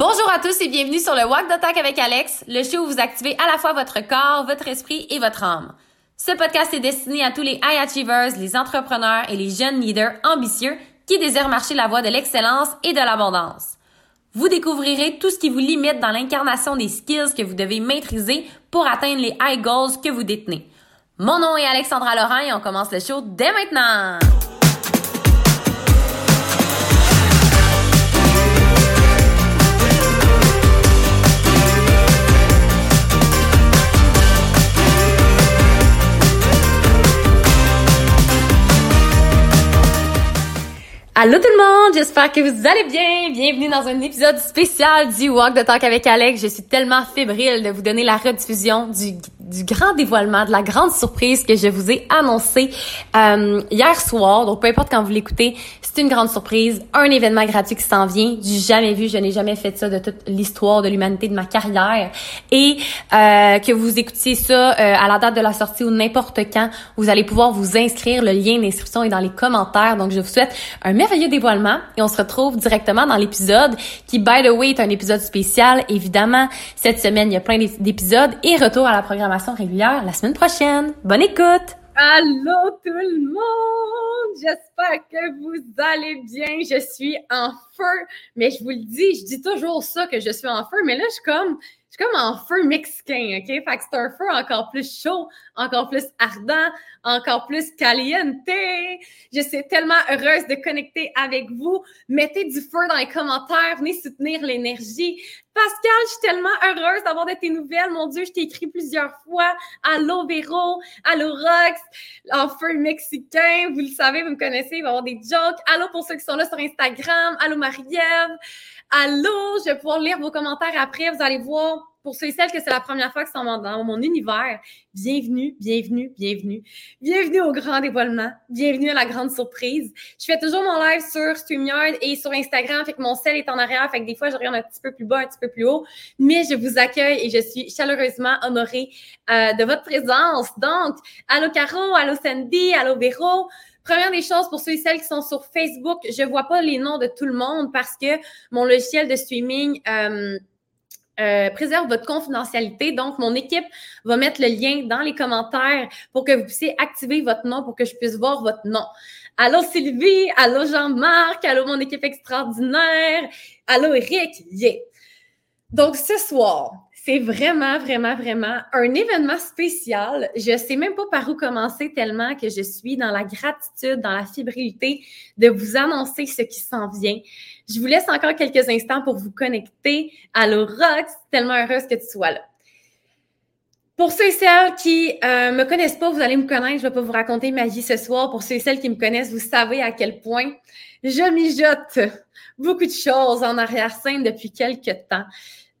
Bonjour à tous et bienvenue sur le Walk d'Attaque avec Alex, le show où vous activez à la fois votre corps, votre esprit et votre âme. Ce podcast est destiné à tous les high achievers, les entrepreneurs et les jeunes leaders ambitieux qui désirent marcher la voie de l'excellence et de l'abondance. Vous découvrirez tout ce qui vous limite dans l'incarnation des skills que vous devez maîtriser pour atteindre les high goals que vous détenez. Mon nom est Alexandra Laurent et on commence le show dès maintenant! Allô tout le monde, j'espère que vous allez bien. Bienvenue dans un épisode spécial du Walk the Talk avec Alex. Je suis tellement fébrile de vous donner la rediffusion du du grand dévoilement, de la grande surprise que je vous ai annoncé euh, hier soir. Donc, peu importe quand vous l'écoutez, c'est une grande surprise, un événement gratuit qui s'en vient, du jamais vu. Je n'ai jamais fait ça de toute l'histoire de l'humanité de ma carrière. Et euh, que vous écoutiez ça euh, à la date de la sortie ou n'importe quand, vous allez pouvoir vous inscrire. Le lien d'inscription est dans les commentaires. Donc, je vous souhaite un merveilleux dévoilement et on se retrouve directement dans l'épisode qui, by the way, est un épisode spécial. Évidemment, cette semaine, il y a plein d'épisodes et retour à la programmation régulière la semaine prochaine. Bonne écoute! Allô tout le monde! J'espère que vous allez bien. Je suis en feu, mais je vous le dis, je dis toujours ça que je suis en feu, mais là, je suis comme je suis comme en feu mexicain, OK? Fait que c'est un feu encore plus chaud, encore plus ardent, encore plus caliente. Je suis tellement heureuse de connecter avec vous. Mettez du feu dans les commentaires, venez soutenir l'énergie. Pascal, je suis tellement heureuse d'avoir de tes nouvelles. Mon Dieu, je t'ai écrit plusieurs fois. Allô Véro, allô Rox, en feu mexicain. Vous le savez, vous me connaissez, il va y avoir des jokes. Allô pour ceux qui sont là sur Instagram. Allô Marie-Ève. Allô, je vais pouvoir lire vos commentaires après. Vous allez voir, pour ceux et celles que c'est la première fois qu'ils sont dans mon univers, bienvenue, bienvenue, bienvenue. Bienvenue au grand dévoilement. Bienvenue à la grande surprise. Je fais toujours mon live sur StreamYard et sur Instagram, fait que mon sel est en arrière, fait que des fois, je regarde un petit peu plus bas, un petit peu plus haut. Mais je vous accueille et je suis chaleureusement honorée euh, de votre présence. Donc, allô Caro, allô Sandy, allô Véro. Première des choses, pour ceux et celles qui sont sur Facebook, je vois pas les noms de tout le monde parce que mon logiciel de streaming euh, euh, préserve votre confidentialité. Donc, mon équipe va mettre le lien dans les commentaires pour que vous puissiez activer votre nom pour que je puisse voir votre nom. Allô Sylvie, allô Jean-Marc, allô mon équipe extraordinaire, allô Eric, yeah. Donc, ce soir, c'est vraiment, vraiment, vraiment un événement spécial. Je sais même pas par où commencer tellement que je suis dans la gratitude, dans la fébrilité de vous annoncer ce qui s'en vient. Je vous laisse encore quelques instants pour vous connecter. à Rox, tellement heureuse que tu sois là. Pour ceux et celles qui ne euh, me connaissent pas, vous allez me connaître. Je ne vais pas vous raconter ma vie ce soir. Pour ceux et celles qui me connaissent, vous savez à quel point je mijote beaucoup de choses en arrière-scène depuis quelques temps.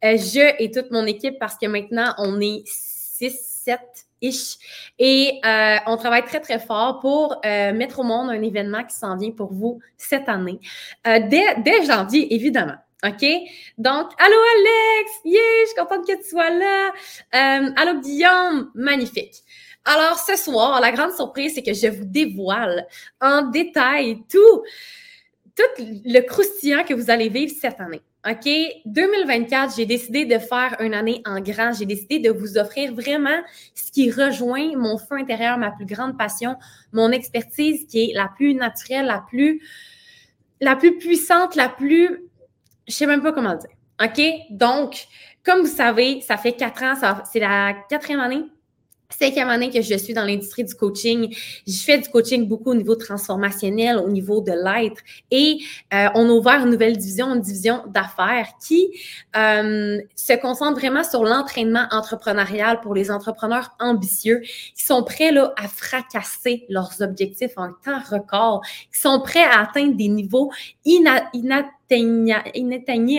Euh, je et toute mon équipe parce que maintenant, on est 6, 7 ish. Et euh, on travaille très, très fort pour euh, mettre au monde un événement qui s'en vient pour vous cette année. dès, dès janvier, évidemment. OK? Donc, allô Alex! Yeah, je suis contente que tu sois là. allô Guillaume! Magnifique. Alors, ce soir, la grande surprise, c'est que je vous dévoile en détail tout, tout le croustillant que vous allez vivre cette année. OK, 2024, j'ai décidé de faire une année en grand. J'ai décidé de vous offrir vraiment ce qui rejoint mon feu intérieur, ma plus grande passion, mon expertise qui est la plus naturelle, la plus, la plus puissante, la plus, je sais même pas comment dire. OK, donc, comme vous savez, ça fait quatre ans, c'est la quatrième année cinquième année que je suis dans l'industrie du coaching. Je fais du coaching beaucoup au niveau transformationnel, au niveau de l'être. Et euh, on a ouvert une nouvelle division, une division d'affaires qui euh, se concentre vraiment sur l'entraînement entrepreneurial pour les entrepreneurs ambitieux qui sont prêts là, à fracasser leurs objectifs en temps record, qui sont prêts à atteindre des niveaux inatteindables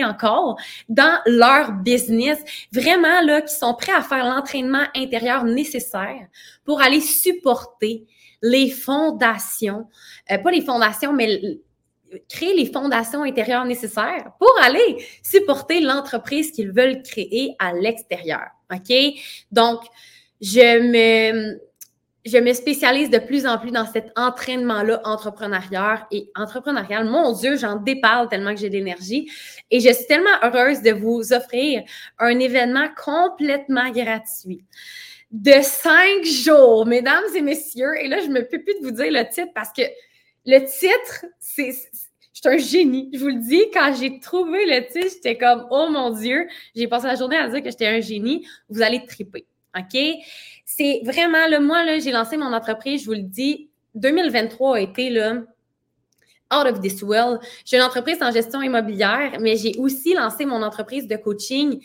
encore dans leur business, vraiment là, qui sont prêts à faire l'entraînement intérieur nécessaire pour aller supporter les fondations, euh, pas les fondations, mais créer les fondations intérieures nécessaires pour aller supporter l'entreprise qu'ils veulent créer à l'extérieur. OK? Donc, je me je me spécialise de plus en plus dans cet entraînement-là entrepreneurial et entrepreneurial. Mon Dieu, j'en déparle tellement que j'ai d'énergie. Et je suis tellement heureuse de vous offrir un événement complètement gratuit de cinq jours, mesdames et messieurs. Et là, je me peux plus de vous dire le titre parce que le titre, c'est, je suis un génie. Je vous le dis, quand j'ai trouvé le titre, j'étais comme, oh mon Dieu, j'ai passé la journée à dire que j'étais un génie. Vous allez triper. OK? C'est vraiment, le moi, là, j'ai lancé mon entreprise, je vous le dis, 2023 a été, là, out of this world. J'ai une entreprise en gestion immobilière, mais j'ai aussi lancé mon entreprise de coaching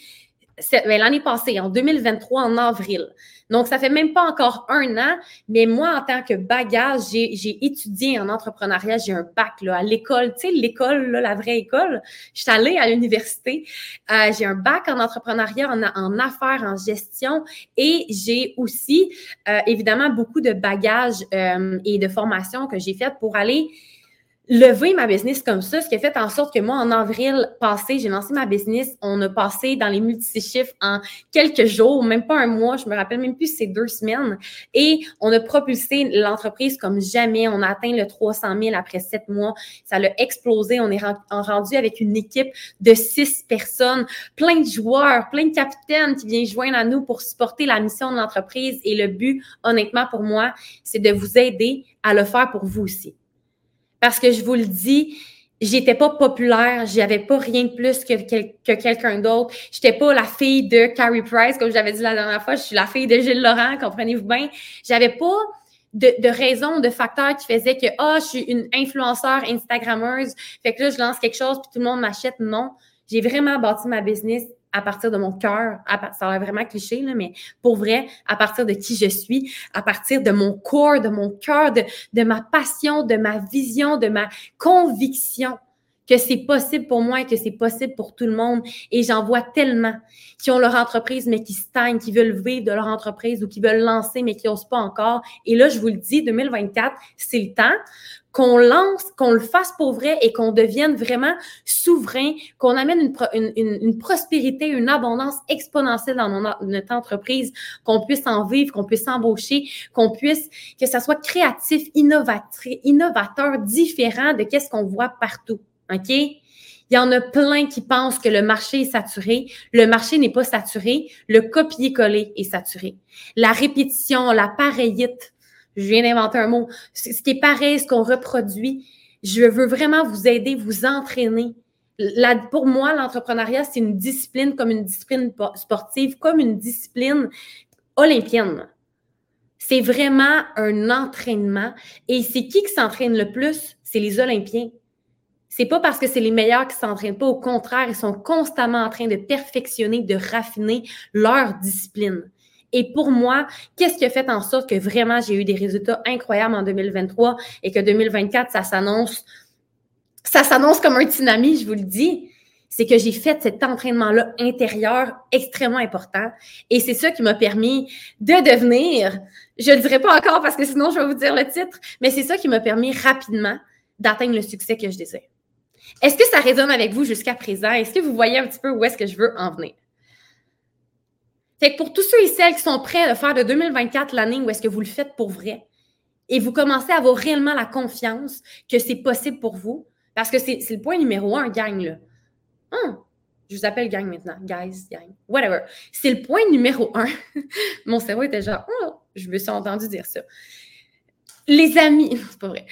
l'année passée, en 2023, en avril. Donc, ça fait même pas encore un an, mais moi, en tant que bagage, j'ai étudié en entrepreneuriat, j'ai un bac là, à l'école, tu sais, l'école, la vraie école. Je suis allée à l'université. Euh, j'ai un bac en entrepreneuriat, en, en affaires, en gestion et j'ai aussi, euh, évidemment, beaucoup de bagages euh, et de formations que j'ai faites pour aller lever ma business comme ça, ce qui a fait en sorte que moi, en avril passé, j'ai lancé ma business. On a passé dans les multi-chiffres en quelques jours, même pas un mois, je me rappelle même plus, c'est deux semaines. Et on a propulsé l'entreprise comme jamais. On a atteint le 300 000 après sept mois. Ça l'a explosé. On est rendu avec une équipe de six personnes, plein de joueurs, plein de capitaines qui viennent joindre à nous pour supporter la mission de l'entreprise. Et le but, honnêtement, pour moi, c'est de vous aider à le faire pour vous aussi. Parce que je vous le dis, j'étais pas populaire, j'avais pas rien de plus que, que, quelqu'un d'autre. J'étais pas la fille de Carrie Price, comme j'avais dit la dernière fois, je suis la fille de Gilles Laurent, comprenez-vous bien? J'avais pas de, de raisons, de facteurs qui faisaient que, ah, oh, je suis une influenceur Instagrammeuse, fait que là, je lance quelque chose puis tout le monde m'achète. Non. J'ai vraiment bâti ma business à partir de mon cœur, ça a l'air vraiment cliché, là, mais pour vrai, à partir de qui je suis, à partir de mon corps, de mon cœur, de, de ma passion, de ma vision, de ma conviction que c'est possible pour moi et que c'est possible pour tout le monde. Et j'en vois tellement qui ont leur entreprise, mais qui stagnent, qui veulent vivre de leur entreprise ou qui veulent lancer, mais qui n'osent pas encore. Et là, je vous le dis, 2024, c'est le temps qu'on lance, qu'on le fasse pour vrai et qu'on devienne vraiment souverain, qu'on amène une, prospérité, une abondance exponentielle dans notre entreprise, qu'on puisse en vivre, qu'on puisse embaucher, qu'on puisse, que ça soit créatif, innovateur, différent de qu'est-ce qu'on voit partout. OK? Il y en a plein qui pensent que le marché est saturé. Le marché n'est pas saturé. Le copier-coller est saturé. La répétition, la pareillite, je viens d'inventer un mot. Ce qui est pareil, ce qu'on reproduit. Je veux vraiment vous aider, vous entraîner. pour moi, l'entrepreneuriat, c'est une discipline comme une discipline sportive, comme une discipline olympienne. C'est vraiment un entraînement. Et c'est qui qui s'entraîne le plus? C'est les Olympiens. C'est pas parce que c'est les meilleurs qui s'entraînent pas. Au contraire, ils sont constamment en train de perfectionner, de raffiner leur discipline. Et pour moi, qu'est-ce qui a fait en sorte que vraiment j'ai eu des résultats incroyables en 2023 et que 2024, ça s'annonce, ça s'annonce comme un tsunami, je vous le dis. C'est que j'ai fait cet entraînement-là intérieur extrêmement important. Et c'est ça qui m'a permis de devenir, je ne le dirai pas encore parce que sinon je vais vous dire le titre, mais c'est ça qui m'a permis rapidement d'atteindre le succès que je désire. Est-ce que ça résonne avec vous jusqu'à présent? Est-ce que vous voyez un petit peu où est-ce que je veux en venir? Fait que pour tous ceux et celles qui sont prêts à faire de 2024 l'année où est-ce que vous le faites pour vrai et vous commencez à avoir réellement la confiance que c'est possible pour vous, parce que c'est le point numéro un, gang, là. Hum, je vous appelle gang maintenant. Guys, gang, whatever. C'est le point numéro un. Mon cerveau était genre, oh, je me suis entendu dire ça. Les amis, c'est pas vrai.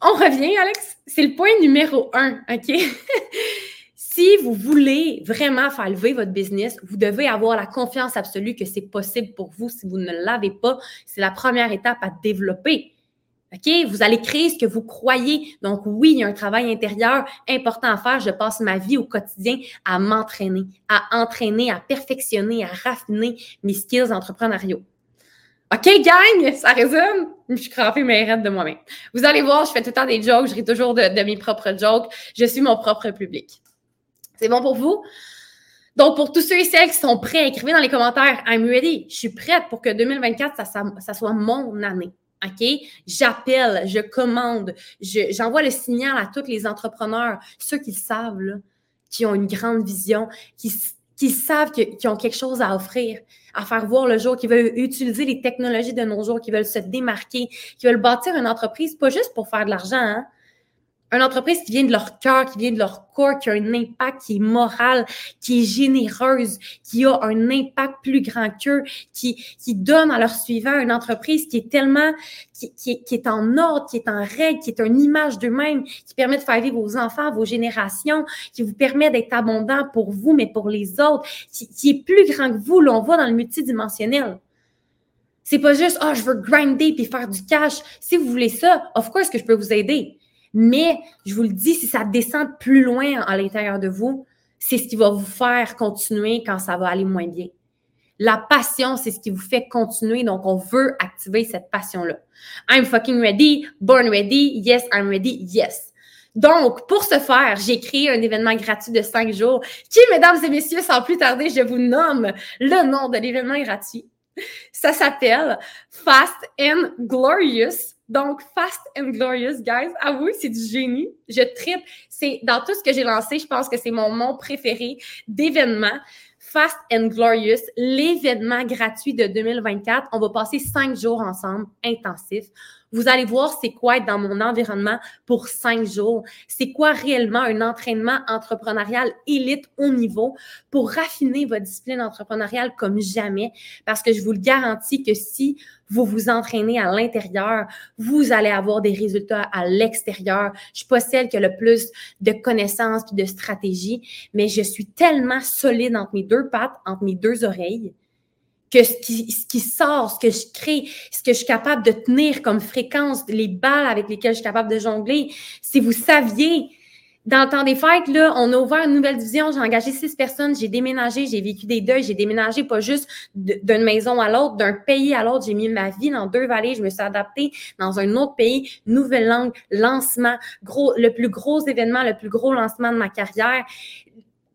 On revient, Alex. C'est le point numéro un, OK? si vous voulez vraiment faire lever votre business, vous devez avoir la confiance absolue que c'est possible pour vous. Si vous ne l'avez pas, c'est la première étape à développer. OK? Vous allez créer ce que vous croyez. Donc, oui, il y a un travail intérieur important à faire. Je passe ma vie au quotidien à m'entraîner, à entraîner, à perfectionner, à raffiner mes skills entrepreneuriaux. OK, gang, ça résume. Je suis crampée mes rêves de moi-même. Vous allez voir, je fais tout le temps des jokes, je ris toujours de, mes propres jokes. Je suis mon propre public. C'est bon pour vous? Donc, pour tous ceux et celles qui sont prêts, écrivez dans les commentaires I'm ready. Je suis prête pour que 2024, ça, soit mon année. OK? J'appelle, je commande, j'envoie le signal à tous les entrepreneurs, ceux qui le savent, qui ont une grande vision, qui, qui savent qu'ils ont quelque chose à offrir, à faire voir le jour, qui veulent utiliser les technologies de nos jours, qui veulent se démarquer, qui veulent bâtir une entreprise, pas juste pour faire de l'argent, hein, une entreprise qui vient de leur cœur, qui vient de leur corps, qui a un impact qui est moral, qui est généreuse, qui a un impact plus grand qu'eux, qui, qui donne à leurs suivants une entreprise qui est tellement, qui, qui, est en ordre, qui est en règle, qui est une image d'eux-mêmes, qui permet de faire vivre vos enfants, vos générations, qui vous permet d'être abondant pour vous, mais pour les autres, qui, qui est plus grand que vous. Là, on va dans le multidimensionnel. C'est pas juste, oh, je veux grinder puis faire du cash. Si vous voulez ça, of course que je peux vous aider. Mais je vous le dis, si ça descend plus loin à l'intérieur de vous, c'est ce qui va vous faire continuer quand ça va aller moins bien. La passion, c'est ce qui vous fait continuer. Donc, on veut activer cette passion-là. I'm fucking ready, born ready, yes, I'm ready, yes. Donc, pour ce faire, j'ai créé un événement gratuit de cinq jours qui, mesdames et messieurs, sans plus tarder, je vous nomme le nom de l'événement gratuit. Ça s'appelle Fast and Glorious donc, Fast and Glorious, guys. Ah oui, c'est du génie. Je tripe. C'est dans tout ce que j'ai lancé, je pense que c'est mon nom préféré d'événement. Fast and Glorious, l'événement gratuit de 2024. On va passer cinq jours ensemble, intensifs. Vous allez voir c'est quoi être dans mon environnement pour cinq jours. C'est quoi réellement un entraînement entrepreneurial élite au niveau pour raffiner votre discipline entrepreneuriale comme jamais? Parce que je vous le garantis que si vous vous entraînez à l'intérieur, vous allez avoir des résultats à l'extérieur. Je suis pas celle qui a le plus de connaissances et de stratégies, mais je suis tellement solide entre mes deux pattes, entre mes deux oreilles, que ce qui, sort, ce que je crée, ce que je suis capable de tenir comme fréquence, les balles avec lesquelles je suis capable de jongler, si vous saviez, dans le temps des fêtes, là, on a ouvert une nouvelle division, j'ai engagé six personnes, j'ai déménagé, j'ai vécu des deuils, j'ai déménagé pas juste d'une maison à l'autre, d'un pays à l'autre, j'ai mis ma vie dans deux vallées, je me suis adaptée dans un autre pays, nouvelle langue, lancement, gros, le plus gros événement, le plus gros lancement de ma carrière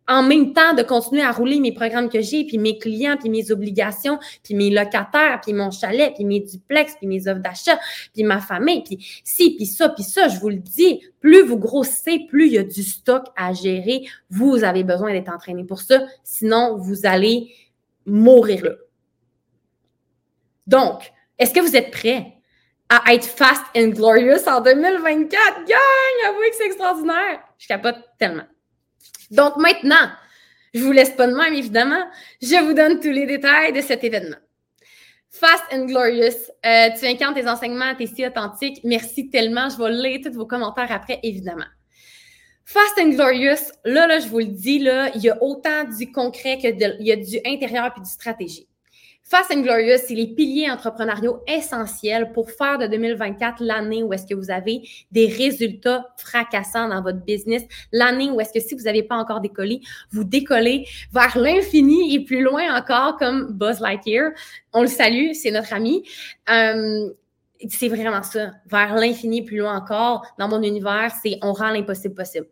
en même temps de continuer à rouler mes programmes que j'ai, puis mes clients, puis mes obligations, puis mes locataires, puis mon chalet, puis mes duplex, puis mes offres d'achat, puis ma famille, puis si, puis ça, puis ça, je vous le dis, plus vous grossissez, plus il y a du stock à gérer. Vous avez besoin d'être entraîné pour ça, sinon vous allez mourir là. Donc, est-ce que vous êtes prêts à être fast and glorious en 2024? Gang! Avouez que c'est extraordinaire! Je capote tellement. Donc maintenant, je vous laisse pas de même, évidemment. Je vous donne tous les détails de cet événement. Fast and Glorious, euh, tu incarnes tes enseignements, t'es si authentique. Merci tellement. Je vais lire tous vos commentaires après, évidemment. Fast and Glorious, là, là, je vous le dis, là, il y a autant du concret que de, il y a du intérieur puis du stratégie. Fast and Glorious, c'est les piliers entrepreneuriaux essentiels pour faire de 2024 l'année où est-ce que vous avez des résultats fracassants dans votre business, l'année où est-ce que si vous n'avez pas encore décollé, vous décollez vers l'infini et plus loin encore comme Buzz Lightyear. On le salue, c'est notre ami. Euh, c'est vraiment ça, vers l'infini, plus loin encore. Dans mon univers, c'est on rend l'impossible possible.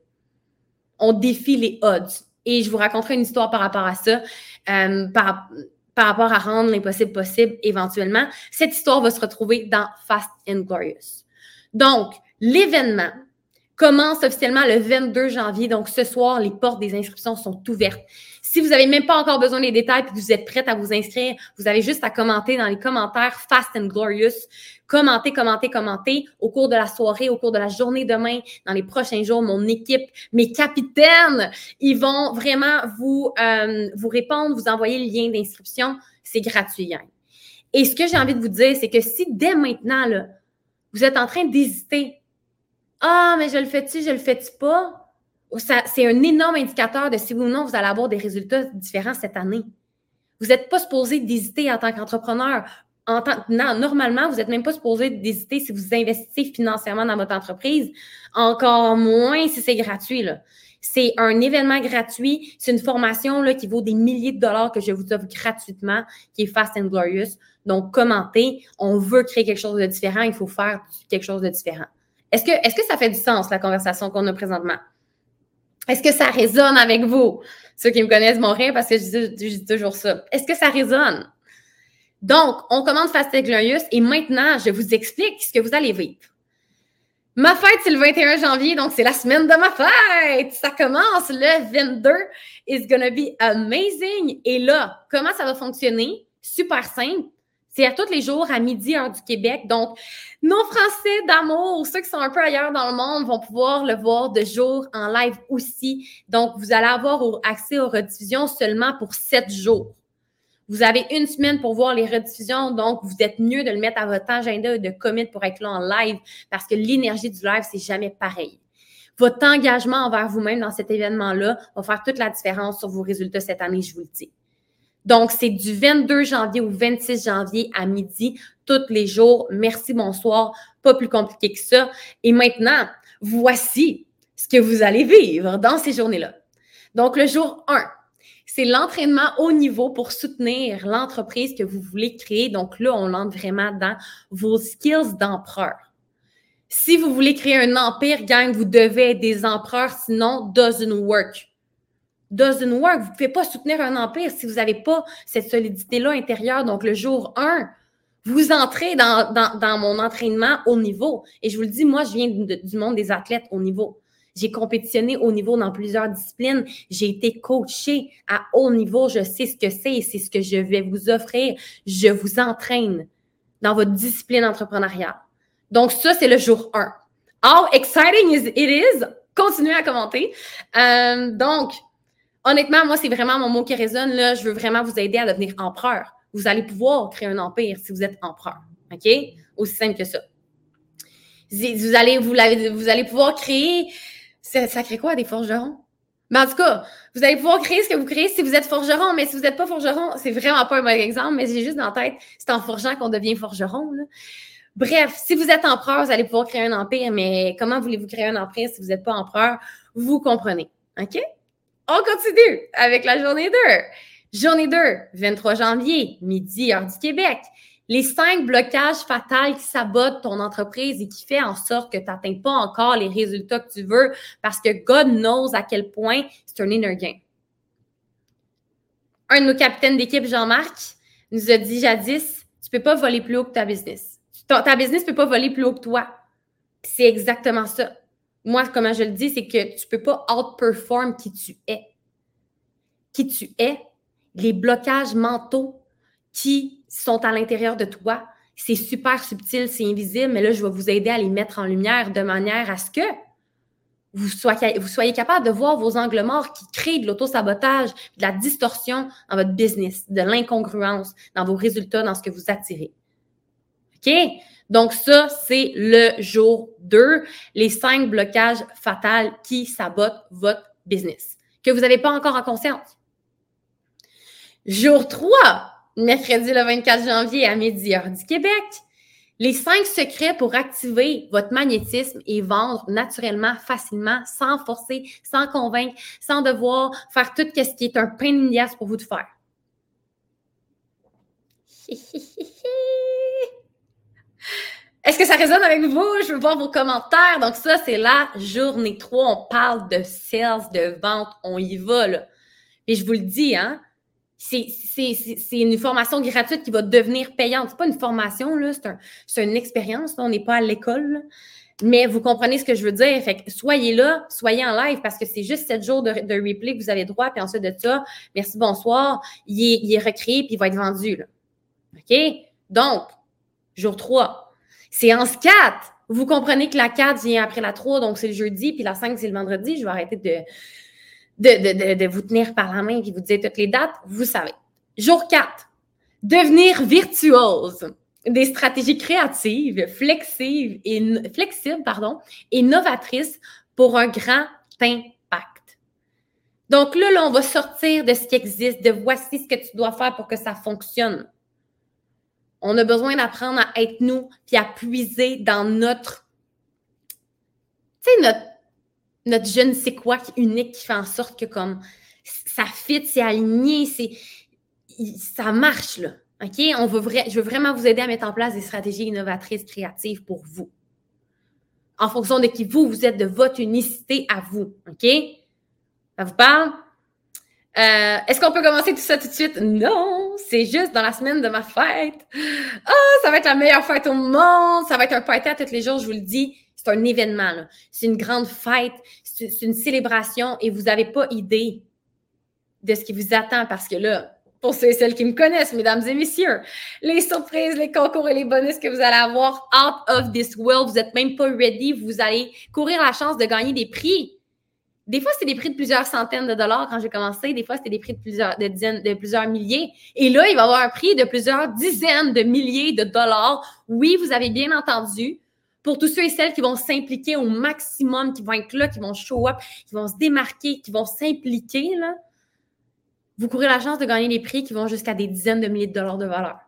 On défie les odds. Et je vous raconterai une histoire par rapport à ça. Euh, par, par rapport à rendre l'impossible possible éventuellement. Cette histoire va se retrouver dans Fast and Glorious. Donc, l'événement commence officiellement le 22 janvier. Donc, ce soir, les portes des inscriptions sont ouvertes. Si vous n'avez même pas encore besoin des détails et que vous êtes prête à vous inscrire, vous avez juste à commenter dans les commentaires Fast and Glorious. Commentez, commentez, commentez au cours de la soirée, au cours de la journée demain, dans les prochains jours. Mon équipe, mes capitaines, ils vont vraiment vous, euh, vous répondre, vous envoyer le lien d'inscription. C'est gratuit, Et ce que j'ai envie de vous dire, c'est que si dès maintenant, vous êtes en train d'hésiter, ah, mais je le fais-tu, je le fais-tu pas? C'est un énorme indicateur de si oui ou non vous allez avoir des résultats différents cette année. Vous n'êtes pas supposé d'hésiter en tant qu'entrepreneur. Normalement, vous n'êtes même pas supposé d'hésiter si vous investissez financièrement dans votre entreprise, encore moins si c'est gratuit. C'est un événement gratuit, c'est une formation qui vaut des milliers de dollars que je vous offre gratuitement, qui est Fast and Glorious. Donc, commentez, on veut créer quelque chose de différent, il faut faire quelque chose de différent. Est-ce que, est-ce que ça fait du sens, la conversation qu'on a présentement? Est-ce que ça résonne avec vous? Ceux qui me connaissent mon rire parce que je dis, toujours ça. Est-ce que ça résonne? Donc, on commande Fast Glorious et maintenant, je vous explique ce que vous allez vivre. Ma fête, c'est le 21 janvier, donc c'est la semaine de ma fête. Ça commence le 22. It's gonna be amazing. Et là, comment ça va fonctionner? Super simple. C'est à tous les jours à midi, heure du Québec. Donc, nos Français d'amour, ceux qui sont un peu ailleurs dans le monde, vont pouvoir le voir de jour en live aussi. Donc, vous allez avoir accès aux rediffusions seulement pour sept jours. Vous avez une semaine pour voir les rediffusions, donc vous êtes mieux de le mettre à votre agenda de commit pour être là en live parce que l'énergie du live, c'est jamais pareil. Votre engagement envers vous-même dans cet événement-là va faire toute la différence sur vos résultats cette année, je vous le dis. Donc, c'est du 22 janvier au 26 janvier à midi, tous les jours. Merci, bonsoir. Pas plus compliqué que ça. Et maintenant, voici ce que vous allez vivre dans ces journées-là. Donc, le jour 1, c'est l'entraînement haut niveau pour soutenir l'entreprise que vous voulez créer. Donc là, on entre vraiment dans vos skills d'empereur. Si vous voulez créer un empire, gang, vous devez être des empereurs, sinon, doesn't work. Doesn't work. Vous ne pouvez pas soutenir un empire si vous n'avez pas cette solidité-là intérieure. Donc, le jour 1, vous entrez dans, dans, mon entraînement haut niveau. Et je vous le dis, moi, je viens du monde des athlètes haut niveau. J'ai compétitionné au niveau dans plusieurs disciplines. J'ai été coachée à haut niveau. Je sais ce que c'est et c'est ce que je vais vous offrir. Je vous entraîne dans votre discipline entrepreneuriale. Donc, ça, c'est le jour 1. How exciting it is? Continuez à commenter. Euh, donc, honnêtement, moi, c'est vraiment mon mot qui résonne. Là, je veux vraiment vous aider à devenir empereur. Vous allez pouvoir créer un empire si vous êtes empereur. OK? Aussi simple que ça. Vous allez, vous, allez pouvoir créer ça, crée quoi des forgerons? Mais en tout cas, vous allez pouvoir créer ce que vous créez si vous êtes forgeron, mais si vous n'êtes pas forgeron, c'est vraiment pas un bon exemple, mais j'ai juste dans la tête, c'est en forgeant qu'on devient forgeron. Bref, si vous êtes empereur, vous allez pouvoir créer un empire, mais comment voulez-vous créer un empire si vous n'êtes pas empereur? Vous comprenez. OK? On continue avec la journée 2. Journée 2, 23 janvier, midi, heure du Québec les cinq blocages fatals qui sabotent ton entreprise et qui fait en sorte que tu n'atteins pas encore les résultats que tu veux parce que God knows à quel point c'est un inner gain. Un de nos capitaines d'équipe, Jean-Marc, nous a dit jadis, tu ne peux pas voler plus haut que ta business. Ta, business ne peut pas voler plus haut que toi. C'est exactement ça. Moi, comment je le dis, c'est que tu ne peux pas outperform qui tu es. Qui tu es, les blocages mentaux qui sont à l'intérieur de toi. C'est super subtil, c'est invisible, mais là, je vais vous aider à les mettre en lumière de manière à ce que vous soyez, vous soyez capable de voir vos angles morts qui créent de l'auto-sabotage, de la distorsion dans votre business, de l'incongruence dans vos résultats, dans ce que vous attirez. OK? Donc, ça, c'est le jour 2, les cinq blocages fatals qui sabotent votre business, que vous n'avez pas encore en conscience. Jour 3, mercredi le 24 janvier à midi heure du Québec. Les cinq secrets pour activer votre magnétisme et vendre naturellement, facilement, sans forcer, sans convaincre, sans devoir faire tout ce qui est un pain de pour vous de faire. Est-ce que ça résonne avec vous? Je veux voir vos commentaires. Donc, ça, c'est la journée 3. On parle de sales, de vente. On y va, là. Et je vous le dis, hein, c'est une formation gratuite qui va devenir payante. C'est pas une formation, là, c'est une expérience. On n'est pas à l'école. Mais vous comprenez ce que je veux dire. Fait que soyez là, soyez en live parce que c'est juste sept jours de, replay que vous avez droit. Puis ensuite de ça, merci, bonsoir. Il est, il est recréé puis il va être vendu. Là. OK? Donc, jour 3. Séance 4. Vous comprenez que la 4 vient après la 3, donc c'est le jeudi, puis la 5, c'est le vendredi. Je vais arrêter de, de, vous tenir par la main et vous dire toutes les dates, vous savez. Jour 4, devenir virtuose. Des stratégies créatives, flexibles et, flexibles pardon, et novatrices pour un grand impact. Donc là, là, on va sortir de ce qui existe, de voici ce que tu dois faire pour que ça fonctionne. On a besoin d'apprendre à être nous, puis à puiser dans notre, tu sais, notre notre je ne sais quoi unique qui fait en sorte que comme ça fit, c'est aligné, c'est ça marche là. OK? On veut je veux vraiment vous aider à mettre en place des stratégies innovatrices, créatives pour vous. En fonction de qui vous, vous êtes, de votre unicité à vous. OK? Ça vous parle? Euh, est-ce qu'on peut commencer tout ça tout de suite? Non, c'est juste dans la semaine de ma fête. Ah, ça va être la meilleure fête au monde. Ça va être un party à tous les jours, je vous le dis C'est un événement, c'est une grande fête, c'est une célébration et vous n'avez pas idée de ce qui vous attend parce que là, pour ceux et celles qui me connaissent, mesdames et messieurs, les surprises, les concours et les bonus que vous allez avoir out of this world, vous n'êtes même pas ready, vous allez courir la chance de gagner des prix. Des fois, c'était des prix de plusieurs centaines de dollars quand j'ai commencé. Des fois, c'était des prix de plusieurs, dizaines, de milliers. Et là, il va y avoir un prix de plusieurs dizaines de milliers de dollars. Oui, vous avez bien entendu. Pour tous ceux et celles qui vont s'impliquer au maximum, qui vont être là, qui vont show up, qui vont se démarquer, qui vont s'impliquer, vous courez la chance de gagner des prix qui vont jusqu'à des dizaines de milliers de dollars de valeur.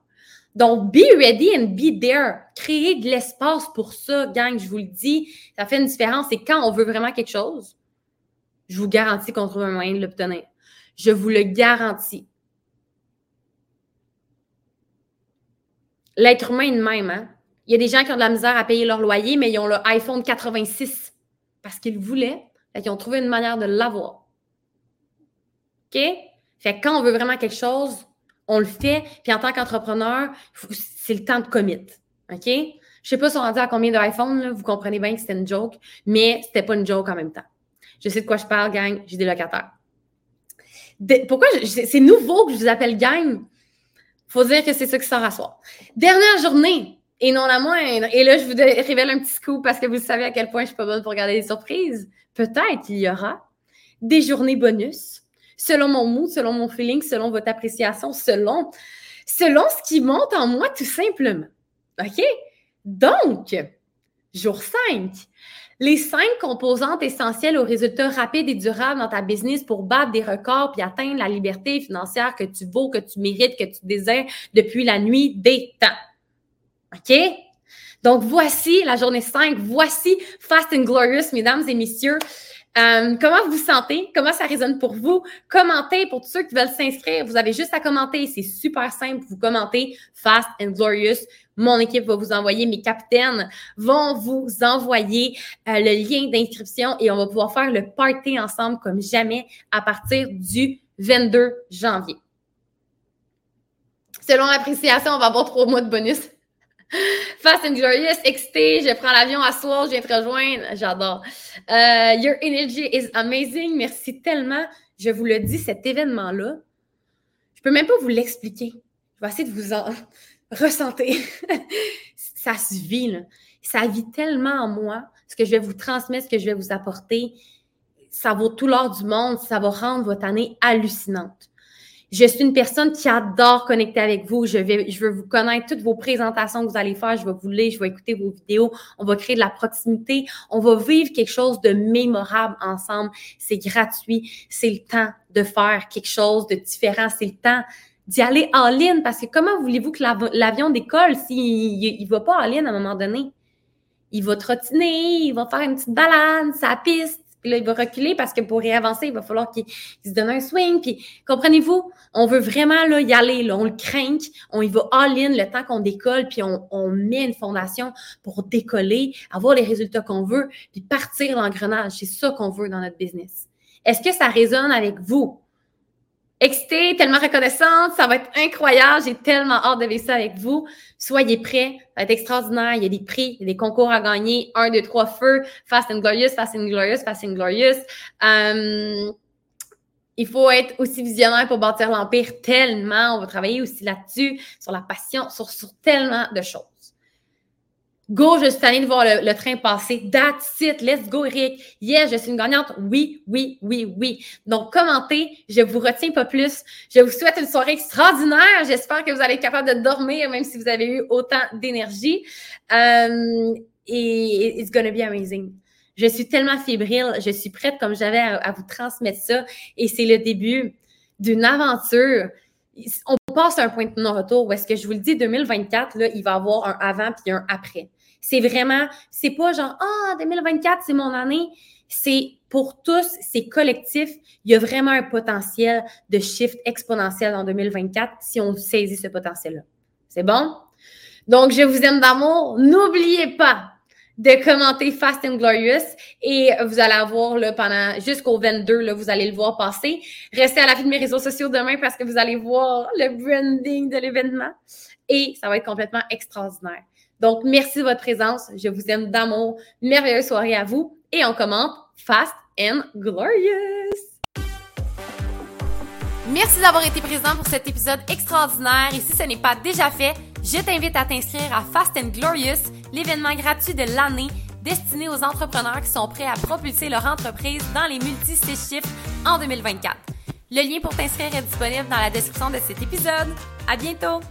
Donc, be ready and be there. Créez de l'espace pour ça, gang, je vous le dis. Ça fait une différence. Et quand on veut vraiment quelque chose, je vous garantis qu'on trouve un moyen de l'obtenir. Je vous le garantis. L'être humain est de même. Hein? Il y a des gens qui ont de la misère à payer leur loyer, mais ils ont le iPhone 86 parce qu'ils voulaient. Ils ont trouvé une manière de l'avoir. OK? Fait que quand on veut vraiment quelque chose, on le fait. Puis en tant qu'entrepreneur, c'est le temps de commit. OK? Je sais pas si on dit à combien d'iPhone, vous comprenez bien que c'était une joke, mais c'était pas une joke en même temps. Je sais de quoi je parle, gang, j'ai des locataires. pourquoi c'est nouveau que je vous appelle gang? Faut dire que c'est ça qui sort à soir. Dernière journée, et non la moindre. Et là, je vous révèle un petit scoop parce que vous savez à quel point je suis pas bonne pour regarder les surprises. Peut-être qu'il y aura des journées bonus selon mon mood, selon mon feeling, selon votre appréciation, selon, selon ce qui monte en moi, tout simplement. OK? Donc, jour 5, les cinq composantes essentielles aux résultats rapides et durables dans ta business pour battre des records puis atteindre la liberté financière que tu vaux, que tu mérites, que tu désires depuis la nuit des temps. OK? Donc, voici la journée 5. Voici Fast and Glorious, mesdames et messieurs. Euh, comment vous sentez? Comment ça résonne pour vous? Commentez pour tous ceux qui veulent s'inscrire. Vous avez juste à commenter. C'est super simple. Vous commentez Fast and Glorious. Mon équipe va vous envoyer, mes capitaines vont vous envoyer euh, le lien d'inscription et on va pouvoir faire le party ensemble comme jamais à partir du 22 janvier. Selon l'appréciation, on va avoir trois mois de bonus. Fast and Glorious, excité, je prends l'avion à soir, je viens te rejoindre. J'adore. Euh, your energy is amazing. Merci tellement. Je vous le dis, cet événement-là, je peux même pas vous l'expliquer. Je vais essayer de vous en ressentir. ça se vit, là. Ça vit tellement en moi. Ce que je vais vous transmettre, ce que je vais vous apporter, ça vaut tout l'or du monde. Ça va rendre votre année hallucinante. Je suis une personne qui adore connecter avec vous. Je, veux vous connaître toutes vos présentations que vous allez faire. Je vais vous lire, je vais écouter vos vidéos. On va créer de la proximité. On va vivre quelque chose de mémorable ensemble. C'est gratuit. C'est le temps de faire quelque chose de différent. C'est le temps d'y aller en ligne parce que comment voulez-vous que l'avion décolle s'il ne va pas en ligne à un moment donné? Il va trottiner, il va faire une petite balade, sa piste, puis là, il va reculer parce que pour réavancer, il va falloir qu'il se donne un swing. Puis, comprenez-vous, on veut vraiment là, y aller. Là, on le craint, on y va all-in le temps qu'on décolle, puis on, on, met une fondation pour décoller, avoir les résultats qu'on veut, puis partir l'engrenage. C'est ça qu'on veut dans notre business. Est-ce que ça résonne avec vous? Excitée, tellement reconnaissante. Ça va être incroyable. J'ai tellement hâte de vivre ça avec vous. Soyez prêts. Ça va être extraordinaire. Il y a des prix, il y a des concours à gagner. Un, deux, trois feux. Fast and Glorious, Fast and Glorious, Fast and Glorious. Euh, il faut être aussi visionnaire pour bâtir l'empire tellement. On va travailler aussi là-dessus, sur la passion, sur, sur tellement de choses. Go, je suis allée de voir le, train passer. That's it. Let's go, Eric. Yes, je suis une gagnante. Oui, oui, oui, oui. Donc, commentez. Je vous retiens pas plus. Je vous souhaite une soirée extraordinaire. J'espère que vous allez être capable de dormir, même si vous avez eu autant d'énergie. Um, et it's gonna be amazing. Je suis tellement fébrile. Je suis prête, comme j'avais, à, vous transmettre ça. Et c'est le début d'une aventure on passe à un point de non-retour où est-ce que je vous le dis, 2024, là, il va y avoir un avant puis un après. C'est vraiment, c'est pas genre, ah, 2024, c'est mon année. C'est pour tous, c'est collectif. Il y a vraiment un potentiel de shift exponentiel en 2024 si on saisit ce potentiel-là. C'est bon? Donc, je vous aime d'amour. N'oubliez pas, de commenter Fast and Glorious et vous allez avoir là, pendant jusqu'au 22, là, vous allez le voir passer. Restez à la fin de mes réseaux sociaux demain parce que vous allez voir le branding de l'événement et ça va être complètement extraordinaire. Donc, merci de votre présence. Je vous aime d'amour. Merveilleuse soirée à vous. Et on commente Fast and Glorious. Merci d'avoir été présent pour cet épisode extraordinaire et si ce n'est pas déjà fait, je t'invite à t'inscrire à Fast and Glorious, l'événement gratuit de l'année destiné aux entrepreneurs qui sont prêts à propulser leur entreprise dans les multi-six chiffres en 2024. Le lien pour t'inscrire est disponible dans la description de cet épisode. À bientôt!